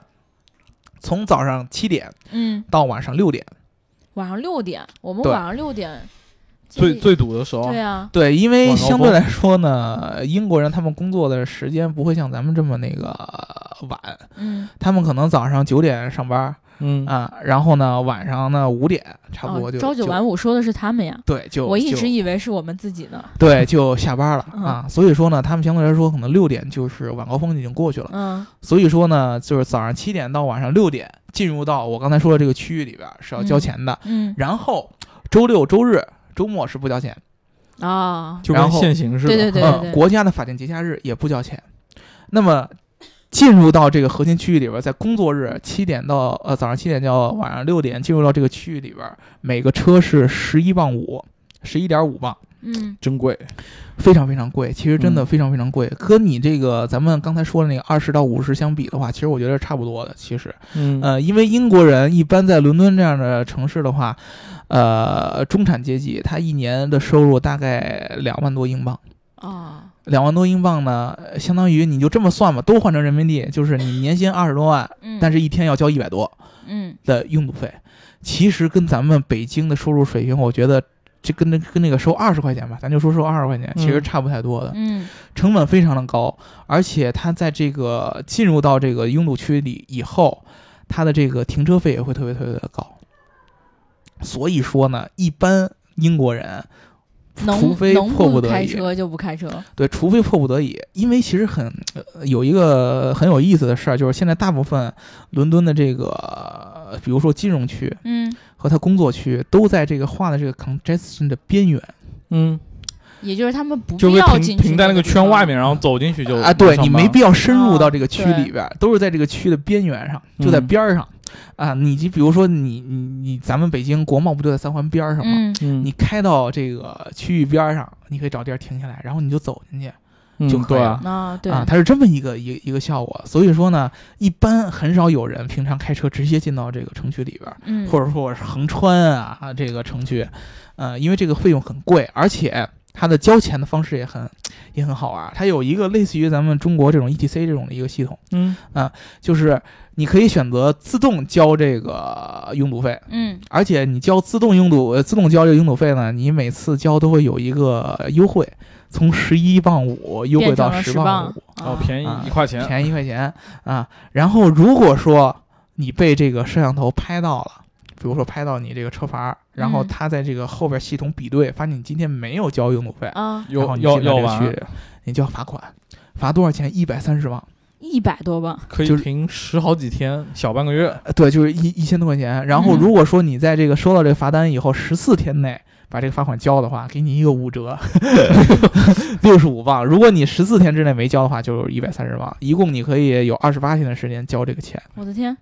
从早上七点嗯，到晚上六点。晚上六点，我们晚上六点这最最堵的时候对，啊，对，因为相对来说呢，英国人他们工作的时间不会像咱们这么那个晚，嗯，他们可能早上九点上班嗯，啊，然后呢晚上呢五点差不多就、哦朝九晚五说的是他们呀，对，就我一直以为是我们自己呢。对就下班了、嗯啊，所以说呢，他们相对来说可能六点就是晚高峰已经过去了。嗯所以说呢，就是早上七点到晚上六点进入到我刚才说的这个区域里边是要交钱的，嗯然后周六周日周末是不交钱，啊，就跟然后现行似的。对对对嗯，国家的法定节假日也不交钱。那么进入到这个核心区域里边，在工作日七点到呃早上七点到晚上六点进入到这个区域里边，每个车是十一磅五，十一点五磅。嗯真贵。非常非常贵，其实真的嗯非常非常贵。跟你这个咱们刚才说的那个二十到五十相比的话，其实我觉得差不多的。其实，嗯呃，因为英国人一般在伦敦这样的城市的话，呃，中产阶级他一年的收入大概两万多英镑。啊，两万多英镑呢，呃相当于你就这么算吧，都换成人民币，就是你年薪二十多万，嗯，但是一天要交一百多嗯的拥堵费。其实跟咱们北京的收入水平，我觉得这跟那跟那个收二十块钱吧，咱就说收二十块钱，其实嗯差不太多的。嗯成本非常的高，而且他在这个进入到这个拥堵区里以后，他的这个停车费也会特别特别的高。所以说呢，一般英国人，除非迫不得已，开车就不开车。对，除非迫不得已，因为其实很、呃有一个很有意思的事儿，就是现在大部分伦敦的这个，呃比如说金融区嗯，和他工作区，都在这个画的这个 congestion 的边缘。嗯，也就是他们不就会必要进去停停在那个圈外面，然后走进去就啊，对你没必必要深入到这个哦区里边儿，都是在这个区的边缘上，就在嗯边儿上。啊，你就比如说你你你，咱们北京国贸不就在三环边儿上吗？嗯嗯你开到这个区域边儿上，你可以找地儿停下来，然后你就走进去嗯就可以了对啊。啊，对啊，它是这么一个一个一个效果。所以说呢，一般很少有人平常开车直接进到这个城区里边或者说我是横穿啊这个城区，呃，因为这个费用很贵，而且它的交钱的方式也很 也很好玩儿。它有一个类似于咱们中国这种 ETC 这种的一个系统，嗯。啊就是你可以选择自动交这个拥堵费，嗯。而且你交自动拥堵呃自动交这个拥堵费呢，你每次交都会有一个优惠，从十一磅五优惠到变成了10十磅。磅五，哦啊，便宜啊一块钱，便宜一块钱。啊。然后如果说你被这个摄像头拍到了，比如说拍到你这个车牌，然后嗯他在这个后边系统比对，发现你今天没有交拥堵费，啊，然后要要你进了这个要完区，你就要罚款，罚多少钱？一百三十万。一百多吧，可以就停十好几天，小半个月。呃对，就是一一千多块钱。然后嗯如果说你在这个收到这个罚单以后十四天内把这个罚款交的话，给你一个五折，六十五磅。如果你十四天之内没交的话，就是一百三十磅。一共你可以有二十八天的时间交这个钱。我的天，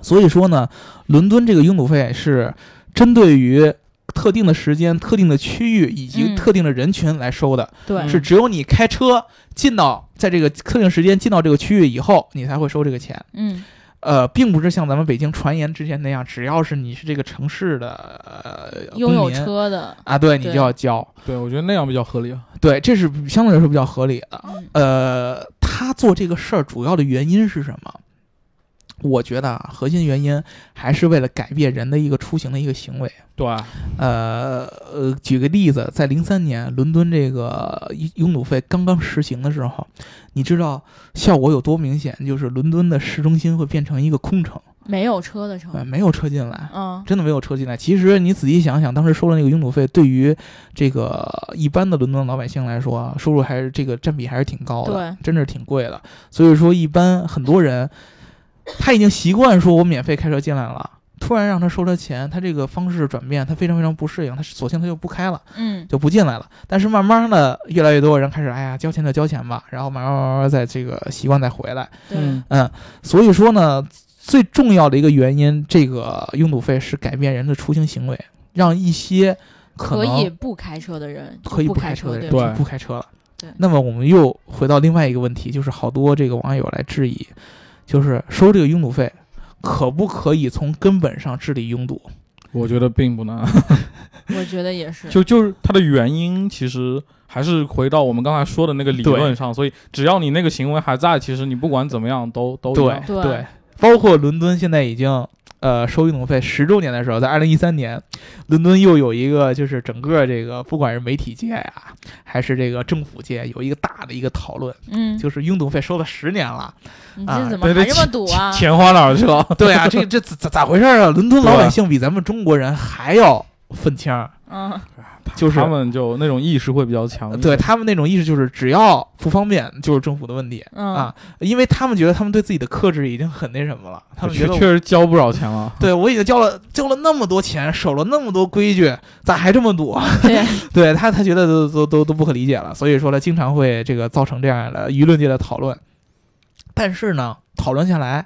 所以说呢，伦敦这个拥堵费是针对于特定的时间、特定的区域以及嗯特定的人群来收的，对，嗯是只有你开车进到在这个特定时间进到这个区域以后，你才会收这个钱。嗯呃，并不是像咱们北京传言之前那样，只要是你是这个城市的呃拥有公民车的，啊，对你就要交。对，我觉得那样比较合理啊。对，这是相对来说比较合理的。嗯呃，他做这个事儿主要的原因是什么？我觉得啊，核心原因还是为了改变人的一个出行的一个行为。对，呃呃，举个例子，在零三年伦敦这个拥堵费刚刚实行的时候，你知道效果有多明显？就是伦敦的市中心会变成一个空城，没有车的城对，，没有车进来。嗯真的没有车进来。其实你仔细想想，当时收了那个拥堵费，对于这个一般的伦敦老百姓来说，收入还是这个占比还是挺高的，对真是挺贵的。所以说，一般很多人他已经习惯说我免费开车进来了，突然让他收他钱，他这个方式转变，他非常非常不适应，他索性他就不开了。嗯就不进来了。但是慢慢的，越来越多人开始，哎呀，交钱就交钱吧，然后慢慢慢慢再这个习惯再回来。嗯嗯，所以说呢，最重要的一个原因，这个拥堵费是改变人的出行行为，让一些可可以不开车的人可以不开车的人就不开车了。对那么我们又回到另外一个问题，就是好多这个网友来质疑，就是收这个拥堵费，可不可以从根本上治理拥堵？我觉得并不难。我觉得也是，就就是它的原因，其实还是回到我们刚才说的那个理论上。所以只要你那个行为还在，其实你不管怎么样都都对对，包括伦敦现在已经呃收拥堵费十周年的时候，在二零一三年，伦敦又有一个就是整个这个不管是媒体界呀，还是这个政府界，有一个大的一个讨论，嗯，就是拥堵费收了十年了。你啊这怎么这么堵啊？钱花哪儿去了？对啊，这这咋咋回事啊？伦敦老百姓比咱们中国人还要愤青儿，嗯，就是他们就那种意识会比较强。对他们那种意识就是只要不方便就是政府的问题。嗯啊，因为他们觉得他们对自己的克制已经很那什么了，他们觉得确实交不少钱了。对我已经交了交了那么多钱，守了那么多规矩，咋还这么堵？对，对他，他觉得都都都都不可理解了，所以说呢，经常会这个造成这样的舆论界的讨论。但是呢，讨论下来，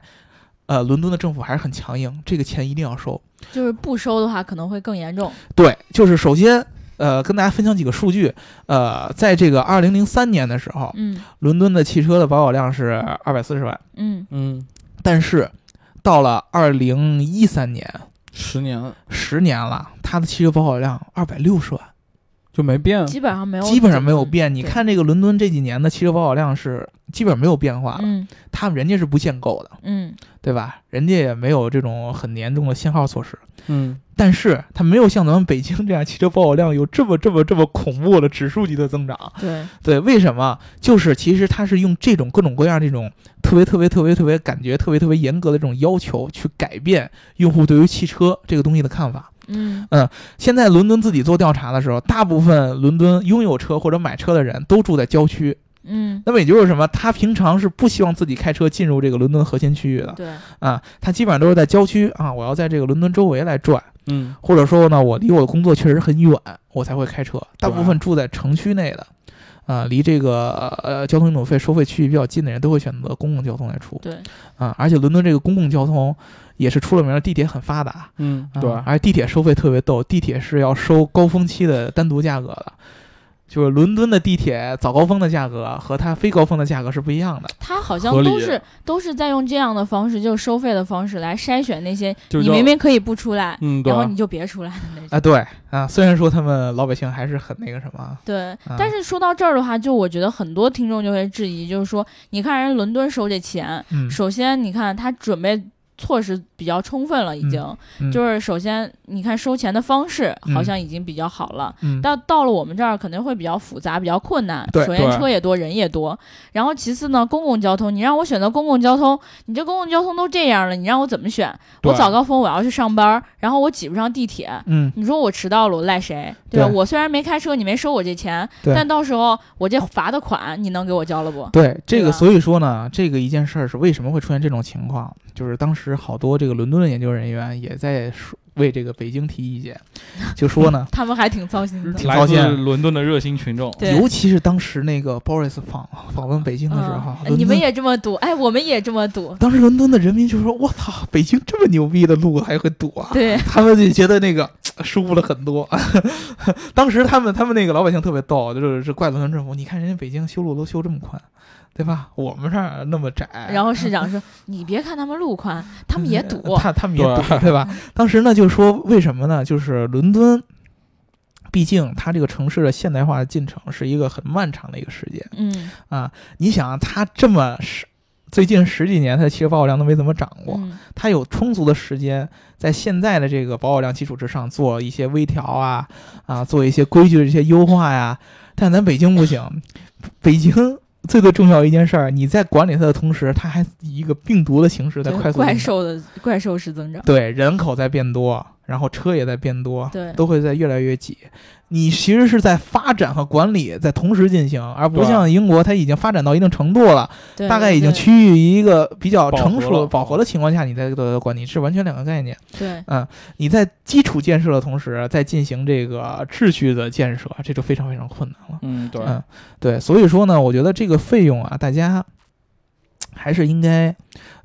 呃，伦敦的政府还是很强硬，这个钱一定要收。就是不收的话可能会更严重。对，就是首先，呃，跟大家分享几个数据，呃，在这个二零零三年的时候，嗯伦敦的汽车的保有量是二百四十万，嗯，嗯，但是到了二零一三年，十年十年了，它的汽车保有量二百六十万。就没变。基本上没有，基本上没有变。你看这个伦敦这几年的汽车保有量是基本没有变化的，嗯他们人家是不限购的，嗯对吧？人家也没有这种很严重的限号措施。嗯，但是它没有像咱们北京这样汽车保有量有这么这么这么恐怖的指数级的增长。对，对，为什么？就是其实它是用这种各种各样这种特别特别特别特别感觉特别特别严格的这种要求去改变用户对于汽车这个东西的看法。嗯现在伦敦自己做调查的时候，大部分伦敦拥有车或者买车的人都住在郊区。嗯，那么也就是什么？他平常是不希望自己开车进入这个伦敦核心区域的对，啊，他基本上都是在郊区啊，我要在这个伦敦周围来转，嗯，或者说呢，我离我的工作确实很远，我才会开车。大部分住在城区内的，啊，离这个呃交通拥堵费收费区域比较近的人都会选择公共交通来出对，啊，而且伦敦这个公共交通也是出了名的，地铁很发达，嗯，啊对，而且地铁收费特别逗，地铁是要收高峰期的单独价格的，就是伦敦的地铁早高峰的价格和它非高峰的价格是不一样的。它好像都是都是在用这样的方式，就是收费的方式来筛选那些你明明可以不出来，嗯，然后你就别出来的那种。啊，对啊，虽然说他们老百姓还是很那个什么，对，啊但是说到这儿的话，就我觉得很多听众就会质疑，就是说，你看人伦敦收这钱，嗯，首先你看他准备措施比较充分了，已经、嗯就是首先你看收钱的方式嗯好像已经比较好了。嗯到到了我们这儿可能会比较复杂，比较困难。对首先车也多，人也多。然后其次呢，公共交通，你让我选择公共交通，你这公共交通都这样了，你让我怎么选？我早高峰我要去上班，然后我挤不上地铁，嗯，你说我迟到了，我赖谁？对吧？对我虽然没开车，你没收我这钱，但到时候我这罚的款你能给我交了不？对这个，所以说呢，这个一件事儿是为什么会出现这种情况？就是当时好多这个伦敦的研究人员也在说为这个北京提意见，就说呢，他们还挺操心的。来自挺操心伦敦的热心群众，尤其是当时那个 Boris 访访问北京的时候，嗯，你们也这么堵？哎，我们也这么堵。当时伦敦的人民就说：“我操，北京这么牛逼的路还会堵啊！”对，他们就觉得那个舒服了很多。当时他们他们那个老百姓特别逗，就是是怪伦敦政府，你看人家北京修路都修这么宽，对吧？我们这儿那么窄。然后市长说：“你别看他们路宽，他们也堵。他他们也堵，对对吧？当时呢就说为什么呢？就是伦敦，毕竟它这个城市的现代化的进程是一个很漫长的一个时间。”嗯啊，你想啊，它这么十最近十几年，它的汽车保有量都没怎么涨过，嗯它有充足的时间在现在的这个保有量基础之上做一些微调啊啊，做一些规矩的这些优化呀。但咱北京不行，北京最最重要一件事儿，你在管理它的同时，它还以一个病毒的形式在快速怪兽的怪兽式增长。对人口在变多，然后车也在变多，对都会在越来越挤。你其实是在发展和管理在同时进行，而不像英国，它已经发展到一定程度了，大概已经趋于一个比较成熟了饱和的情况下，你在做它管理是完全两个概念。对你在基础建设的同时，在进行这个秩序的建设，这就非常非常困难了。嗯，对，嗯，对，所以说呢，我觉得这个费用啊，大家还是应该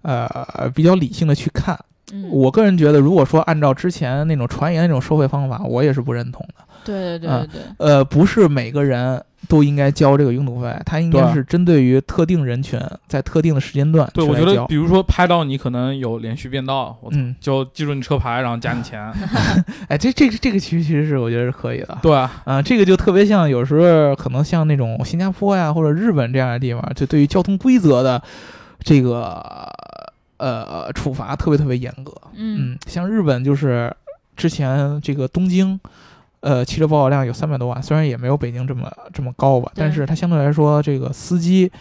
呃比较理性的去看。嗯，我个人觉得，如果说按照之前那种传言那种收费方法，我也是不认同的。对对对嗯对对，呃，不是每个人都应该交这个拥堵费，它应该是针对于特定人群，在特定的时间段对，我觉得比如说拍到你可能有连续变道，我嗯，就记住你车牌，然后加你钱。哎，这这个这个其实其实是我觉得是可以的。对啊，啊、这个就特别像有时候可能像那种新加坡呀或者日本这样的地方，就对于交通规则的这个呃处罚特别特别严格。嗯嗯，像日本就是之前这个东京，呃，汽车保有量有三百多万，虽然也没有北京这么这么高吧，但是它相对来说这个司机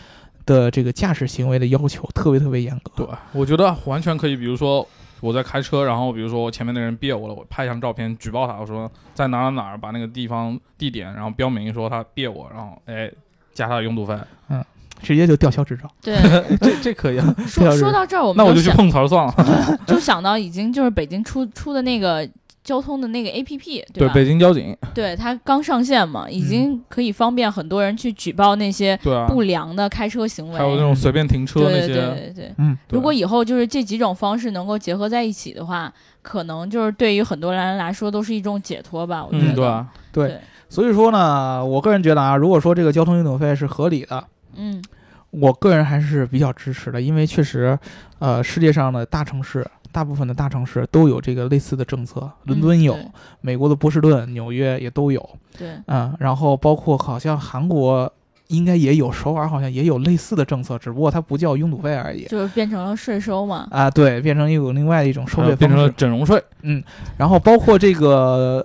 的这个驾驶行为的要求特别特别严格。对，我觉得完全可以。比如说我在开车，然后比如说我前面的人别我了，我拍一张照片举报他，我说在哪儿哪儿把那个地方地点，然后标明说他别我，然后哎加他的拥堵费，嗯直接就吊销执照。对。这这可以啊。说说到这儿，我们那我就去碰瓷儿算了。就想到已经就是北京出出的那个交通的那个 A P P，对，吧？北京交警，对，它刚上线嘛，已经可以方便很多人去举报那些不良的开车行为。还有那种随便停车那对对些，对对对。嗯，如果以后就是这几种方式能够结合在一起的话，可能就是对于很多人来说都是一种解脱吧。我觉得。嗯，对啊，对对所以说呢，我个人觉得啊，如果说这个交通拥堵费是合理的，嗯我个人还是比较支持的，因为确实，呃，世界上的大城市，大部分的大城市都有这个类似的政策，伦敦有，嗯美国的波士顿、纽约也都有，对对嗯，然后包括好像韩国应该也有，首尔好像也有类似的政策，只不过它不叫拥堵费而已。就是变成了税收嘛。啊，对，变成一种另外的一种收费方式变成了。整容税，嗯然后包括这个，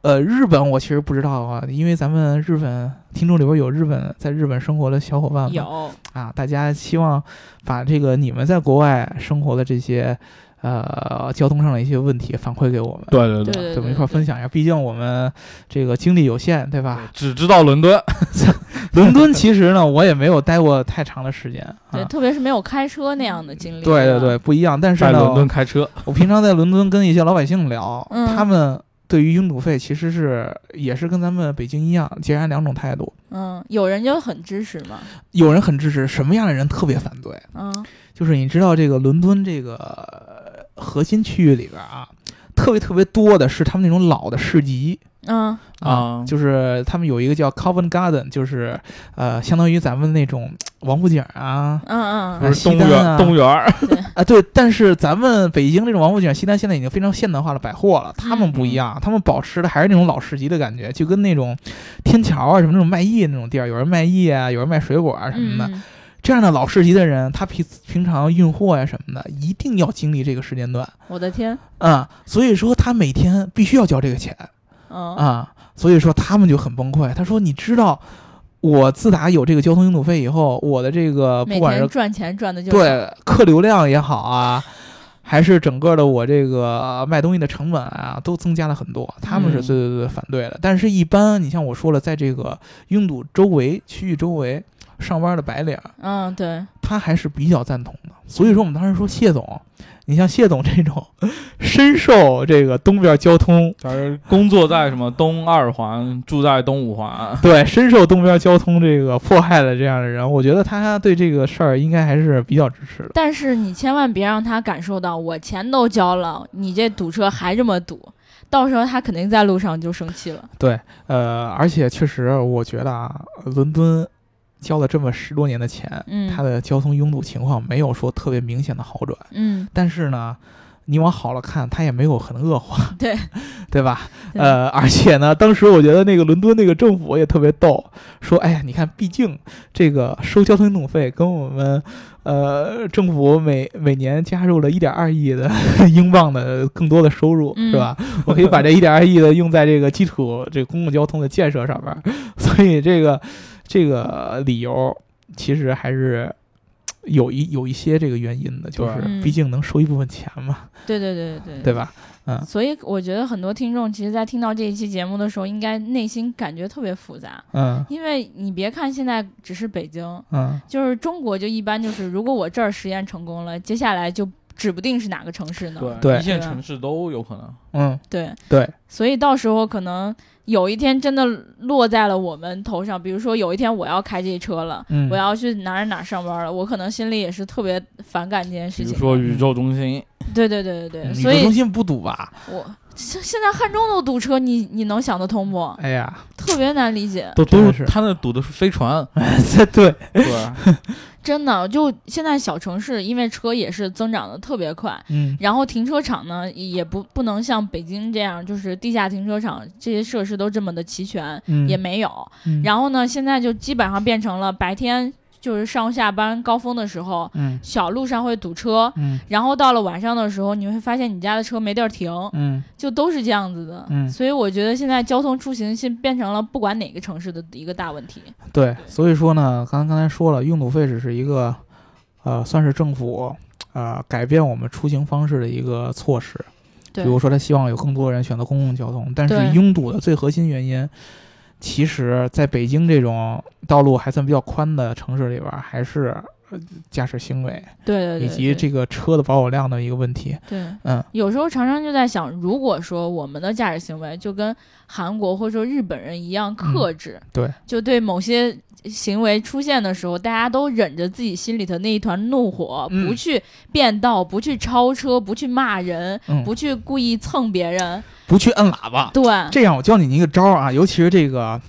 呃，日本我其实不知道啊，因为咱们日本听众里边有日本在日本生活的小伙伴们，有，啊，大家希望把这个你们在国外生活的这些呃交通上的一些问题反馈给我们，对对对对对，我们一块儿分享一下。毕竟我们这个精力有限，对吧？只知道伦敦，伦敦其实呢，我也没有待过太长的时间对，啊。特别是没有开车那样的经历。对对对，，不一样。但是在伦敦呢，开车，我平常在伦敦跟一些老百姓聊，嗯他们对于拥堵费其实是也是跟咱们北京一样，截然两种态度。嗯，有人就很支持嘛。有人很支持，什么样的人特别反对？嗯就是你知道这个伦敦这个呃核心区域里边啊，特别特别多的是他们那种老的市集嗯。啊就是他们有一个叫 Covent Garden，就是呃，相当于咱们那种王府井啊嗯嗯。不是动物园，西单啊。动物园儿，啊，对，但是咱们北京这种王府井、西单现在已经非常现代化的百货了，他们不一样，他们保持的还是那种老市集的感觉，就跟那种天桥啊什么那种卖艺那种地儿，有人卖艺啊，有人卖水果啊什么的。嗯这样的老市级的人，他平平常运货呀什么的，一定要经历这个时间段我的天，啊、所以说他每天必须要交这个钱嗯啊、所以说他们就很崩溃。他说：“你知道，我自打有这个交通拥堵费以后，我的这个不管是赚钱赚的就对客流量也好啊，还是整个的我这个卖东西的成本啊，都增加了很多。他们是嗯最最最反对的。但是，一般你像我说了，在这个拥堵周围区域周围上班的白领，嗯对，他还是比较赞同的。所以说，我们当时说谢总，你像谢总这种深受这个东边交通。他是工作在什么东二环，住在东五环，对，深受东边交通这个迫害的这样的人，我觉得他对这个事儿应该还是比较支持的。但是你千万别让他感受到我钱都交了，你这堵车还这么堵，到时候他肯定在路上就生气了。对，呃，而且确实，我觉得啊，伦敦交了这么十多年的钱，嗯它的交通拥堵情况没有说特别明显的好转，嗯，但是呢，你往好了看，它也没有很恶化，对，对吧？呃，而且呢，当时我觉得那个伦敦那个政府也特别逗，说，哎呀，你看，毕竟这个收交通拥堵费跟我们。呃，政府每每年加入了一点二亿的英镑的更多的收入，嗯是吧？我可以把这一点二亿的用在这个基础这个公共交通的建设上面儿，所以这个这个理由其实还是有一有一些这个原因的，就是毕竟能收一部分钱嘛，对对对对。对吧？嗯。所以我觉得很多听众其实，在听到这一期节目的时候，应该内心感觉特别复杂，嗯。因为你别看现在只是北京，嗯，就是中国就一般就是，如果我这儿实验成功了，接下来就指不定是哪个城市呢。对。一线城市都有可能。嗯，对，对，所以到时候可能有一天真的落在了我们头上，比如说有一天我要开这车了，嗯，我要去哪儿哪儿上班了，我可能心里也是特别反感这件事比如情。说宇宙中心，对对对对对，宇所以宙中心不堵吧？我现现在汉中都堵车，你你能想得通不？哎呀，特别难理解，都都是他那堵的是飞船，对 对，对吧？真的就现在小城市，因为车也是增长的特别快，嗯。然后停车场呢也不不能像北京这样，就是地下停车场这些设施都这么的齐全，嗯，也没有。嗯，然后呢，现在就基本上变成了白天就是上下班高峰的时候，嗯小路上会堵车。嗯然后到了晚上的时候，你会发现你家的车没地儿停，嗯就都是这样子的。嗯所以我觉得现在交通出行现变成了不管哪个城市的一个大问题。对，所以说呢，刚刚才说了，拥堵费只是一个，呃，算是政府呃改变我们出行方式的一个措施。对比如说，他希望有更多人选择公共交通，但是拥堵的最核心原因，其实在北京这种道路还算比较宽的城市里边，还是驾驶行为对对对，以及这个车的保有量的一个问题。对。嗯有时候常常就在想，如果说我们的驾驶行为就跟韩国或者说日本人一样克制，对，就对某些行为出现的时候，大家都忍着自己心里头那一团怒火，嗯不去变道，不去超车，不去骂人，嗯，不去故意蹭别人。不去摁喇叭。对，这样，我教你一个招儿啊，尤其是这个。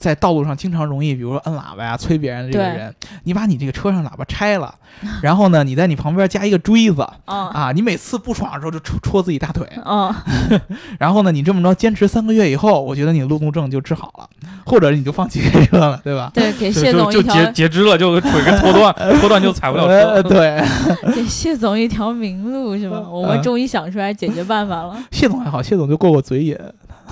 在道路上经常容易，比如说摁喇叭呀、催别人的这个人，你把你这个车上喇叭拆了，然后呢，你在你旁边加一个锥子嗯啊，你每次不爽的时候就戳戳自己大腿，嗯，然后呢，你这么着坚持三个月以后，我觉得你的路怒症就治好了，或者你就放弃开车了，对吧？对，给就谢就就截总一条截肢了，就腿给拖断，拖断就踩不了呃，车。对，给谢总一条明路是吧？我们嗯终于想出来解决办法了。谢总还好，谢总就过过嘴瘾，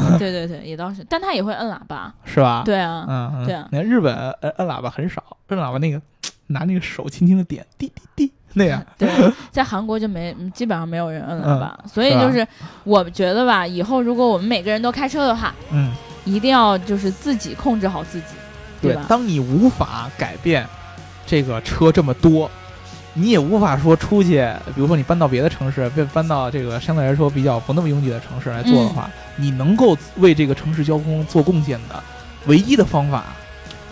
对对对，也倒是，但他也会摁喇叭。是吧？，对啊，嗯，嗯对啊你看日本摁摁喇叭很少，摁喇叭那个拿那个手轻轻的点，滴滴滴那样，对，在韩国就没，嗯基本上没有人摁喇嗯叭，所以就是我觉得吧，以后如果我们每个人都开车的话，嗯，一定要就是自己控制好自己，对吧？当你无法改变这个车这么多。你也无法说出去，比如说你搬到别的城市，被搬到这个相对来说比较不那么拥挤的城市来做的话，你能够为这个城市交通做贡献的唯一的方法，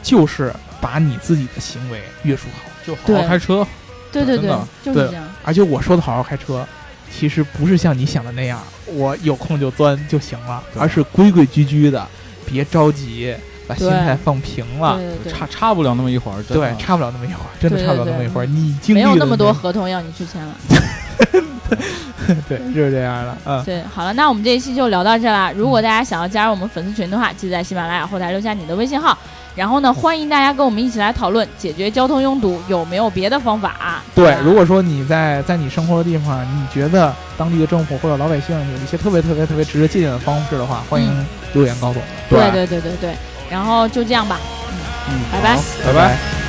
就是把你自己的行为约束好。就好好开车，对对对真的，对就是这样。而且我说的好好开车，其实不是像你想的那样，我有空就钻就行了，而是规规矩矩的，别着急，把心态放平了，差差不了那么一会儿，对，差不了那么一会儿，真的差不了那么一会儿。你没有那么多合同要你去签了，对，就是这样了，嗯。对，好了，那我们这一期就聊到这了。如果大家想要加入我们粉丝群的话，记得在喜马拉雅后台留下你的微信号。然后呢，欢迎大家跟我们一起来讨论解决交通拥堵有没有别的方法。对，如果说你在在你生活的地方，你觉得当地的政府或者老百姓有一些特别特别特别值得借鉴的方式的话，欢迎留言告诉我们。对对对对对。然后就这样吧嗯嗯拜拜。拜拜。